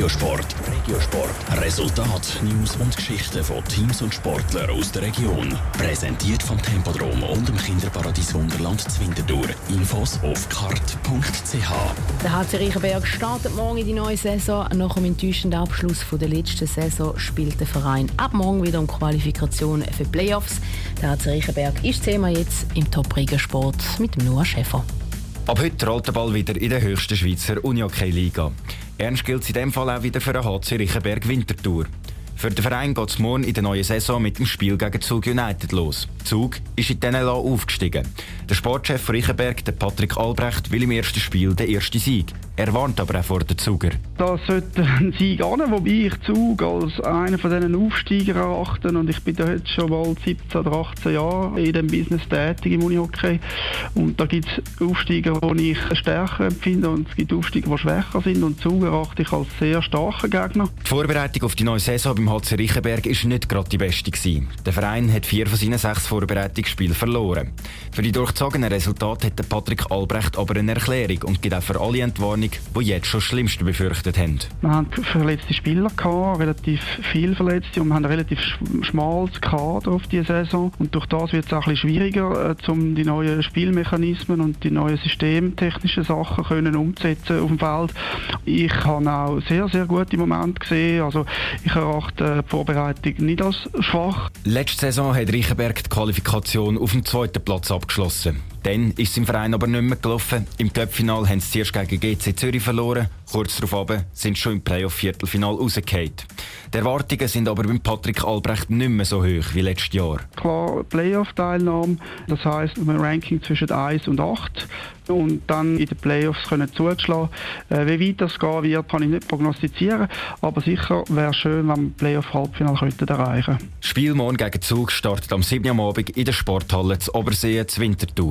Regiosport. Regiosport. Resultat, News und Geschichten von Teams und Sportlern aus der Region. Präsentiert vom Tempodrom und dem Kinderparadies Wunderland Zwintertour. Infos auf kart.ch. Der HC Reichenberg startet morgen in die neue Saison. Nach dem enttäuschenden Abschluss der letzten Saison spielt der Verein ab morgen wieder um Qualifikation für Playoffs. Der HC Reichenberg ist Thema jetzt im Top Sport mit Noah Schäfer. Ab heute rollt der Ball wieder in der höchsten Schweizer Unihockey-Liga. Ernst gilt in diesem Fall auch wieder für den HC Riechenberg Wintertour. Für den Verein geht es morgen in der neuen Saison mit dem Spiel gegen Zug United los. Zug ist in diesen aufgestiegen. Der Sportchef Riechenberg, der Patrick Albrecht, will im ersten Spiel den ersten Sieg. Er warnt aber auch vor den Zuger. Das sollte ein Sieg an, wobei ich Zug als einen von diesen Aufsteiger erachte. Und ich bin da jetzt schon bald 17 oder 18 Jahre in diesem Business tätig im Unihockey. Und da gibt es Aufsteiger, die ich stärker empfinde und es gibt Aufsteiger, die schwächer sind. Und Zug erachte ich als sehr starken Gegner. Die Vorbereitung auf die neue Saison beim HC Riechenberg war nicht gerade die beste. Gewesen. Der Verein hat vier von seinen sechs Vorbereitungsspielen verloren. Für die durchzogenen Resultate hat Patrick Albrecht aber eine Erklärung und gibt auch für alle Entwarnung die jetzt schon das Schlimmste befürchtet haben. Wir hatten verletzte Spieler, gehabt, relativ viele Verletzte und wir haben ein relativ schmales Kader auf diese Saison. Und durch das wird es auch ein bisschen schwieriger, äh, um die neuen Spielmechanismen und die neuen systemtechnischen Sachen können umzusetzen auf dem Feld. Ich habe auch sehr, sehr gute Momente gesehen. Also ich erachte die Vorbereitung nicht als schwach. Letzte Saison hat Reichenberg die Qualifikation auf dem zweiten Platz abgeschlossen. Dann ist es im Verein aber nicht mehr gelaufen. Im Cup-Final haben sie zuerst gegen GC Zürich verloren. Kurz darauf sind sie schon im Playoff-Viertelfinal rausgefallen. Die Erwartungen sind aber beim Patrick Albrecht nicht mehr so hoch wie letztes Jahr. Klar, Playoff-Teilnahme, das heisst ein Ranking zwischen 1 und 8 und dann in den Playoffs können zuschlagen. Äh, wie weit das gehen wird, kann ich nicht prognostizieren, aber sicher wäre es schön, wenn wir Playoff-Halbfinale erreichen könnten. Spiel morgen gegen Zug startet am 7. Abend in der Sporthalle zu Obersee zur Winterthur.